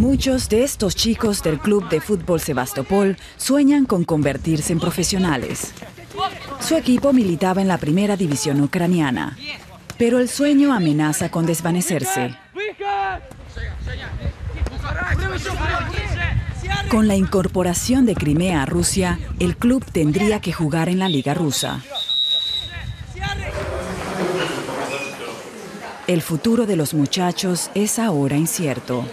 Muchos de estos chicos del club de fútbol Sebastopol sueñan con convertirse en profesionales. Su equipo militaba en la primera división ucraniana, pero el sueño amenaza con desvanecerse. Con la incorporación de Crimea a Rusia, el club tendría que jugar en la Liga Rusa. El futuro de los muchachos es ahora incierto.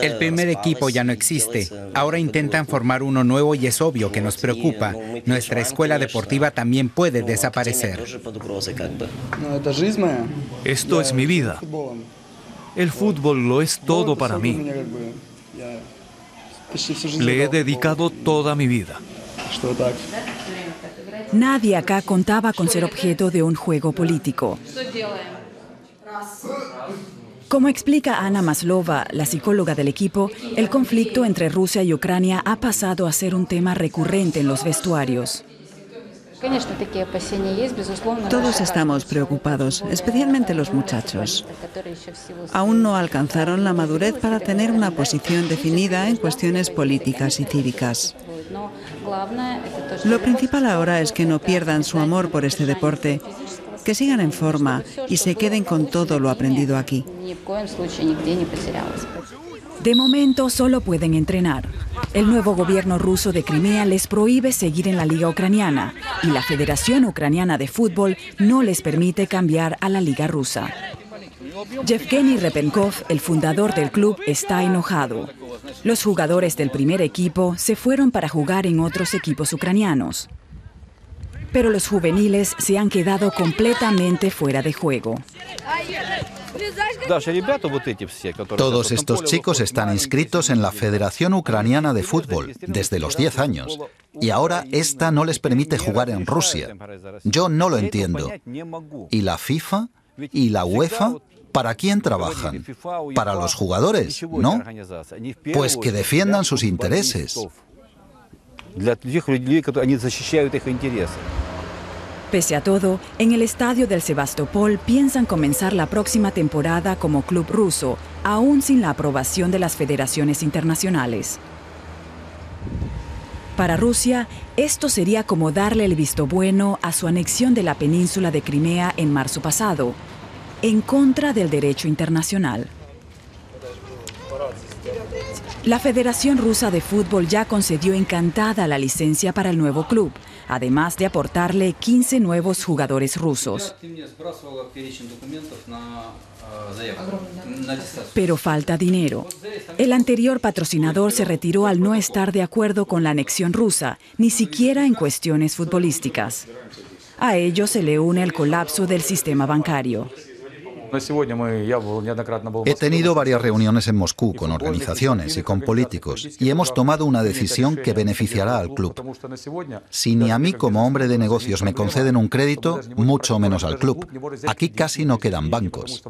El primer equipo ya no existe. Ahora intentan formar uno nuevo y es obvio que nos preocupa. Nuestra escuela deportiva también puede desaparecer. Esto es mi vida. El fútbol lo es todo para mí. Le he dedicado toda mi vida. Nadie acá contaba con ser objeto de un juego político. Como explica Ana Maslova, la psicóloga del equipo, el conflicto entre Rusia y Ucrania ha pasado a ser un tema recurrente en los vestuarios. Todos estamos preocupados, especialmente los muchachos. Aún no alcanzaron la madurez para tener una posición definida en cuestiones políticas y cívicas. Lo principal ahora es que no pierdan su amor por este deporte que sigan en forma y se queden con todo lo aprendido aquí. De momento solo pueden entrenar. El nuevo gobierno ruso de Crimea les prohíbe seguir en la liga ucraniana y la Federación Ucraniana de Fútbol no les permite cambiar a la liga rusa. Yevgeny Repenkov, el fundador del club, está enojado. Los jugadores del primer equipo se fueron para jugar en otros equipos ucranianos pero los juveniles se han quedado completamente fuera de juego. Todos estos chicos están inscritos en la Federación Ucraniana de Fútbol desde los 10 años y ahora esta no les permite jugar en Rusia. Yo no lo entiendo. ¿Y la FIFA? ¿Y la UEFA? ¿Para quién trabajan? ¿Para los jugadores? ¿No? Pues que defiendan sus intereses. Pese a todo, en el estadio del Sebastopol piensan comenzar la próxima temporada como club ruso, aún sin la aprobación de las federaciones internacionales. Para Rusia, esto sería como darle el visto bueno a su anexión de la península de Crimea en marzo pasado, en contra del derecho internacional. La Federación Rusa de Fútbol ya concedió encantada la licencia para el nuevo club, además de aportarle 15 nuevos jugadores rusos. Pero falta dinero. El anterior patrocinador se retiró al no estar de acuerdo con la anexión rusa, ni siquiera en cuestiones futbolísticas. A ello se le une el colapso del sistema bancario. He tenido varias reuniones en Moscú con organizaciones y con políticos y hemos tomado una decisión que beneficiará al club. Si ni a mí como hombre de negocios me conceden un crédito, mucho menos al club. Aquí casi no quedan bancos.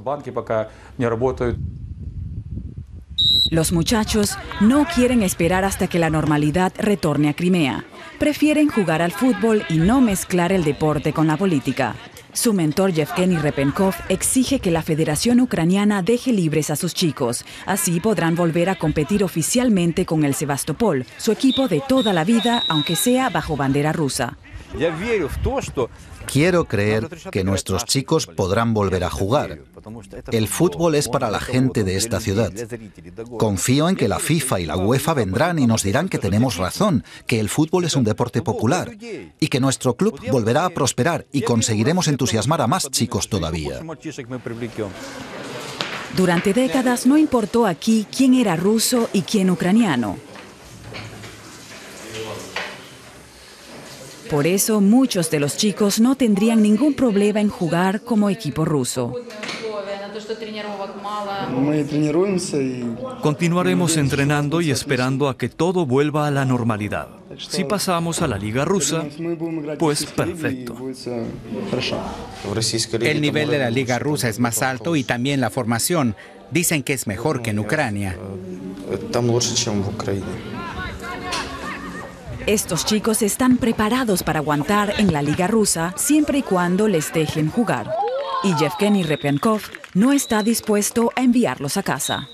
Los muchachos no quieren esperar hasta que la normalidad retorne a Crimea. Prefieren jugar al fútbol y no mezclar el deporte con la política. Su mentor Yevgeny Repenkov exige que la Federación Ucraniana deje libres a sus chicos. Así podrán volver a competir oficialmente con el Sebastopol, su equipo de toda la vida, aunque sea bajo bandera rusa. Quiero creer que nuestros chicos podrán volver a jugar. El fútbol es para la gente de esta ciudad. Confío en que la FIFA y la UEFA vendrán y nos dirán que tenemos razón, que el fútbol es un deporte popular y que nuestro club volverá a prosperar y conseguiremos entusiasmar a más chicos todavía. Durante décadas no importó aquí quién era ruso y quién ucraniano. Por eso muchos de los chicos no tendrían ningún problema en jugar como equipo ruso. Continuaremos entrenando y esperando a que todo vuelva a la normalidad. Si pasamos a la liga rusa, pues perfecto. El nivel de la liga rusa es más alto y también la formación. Dicen que es mejor que en Ucrania. Estos chicos están preparados para aguantar en la liga rusa siempre y cuando les dejen jugar. Y Yevgeny Repenkov no está dispuesto a enviarlos a casa.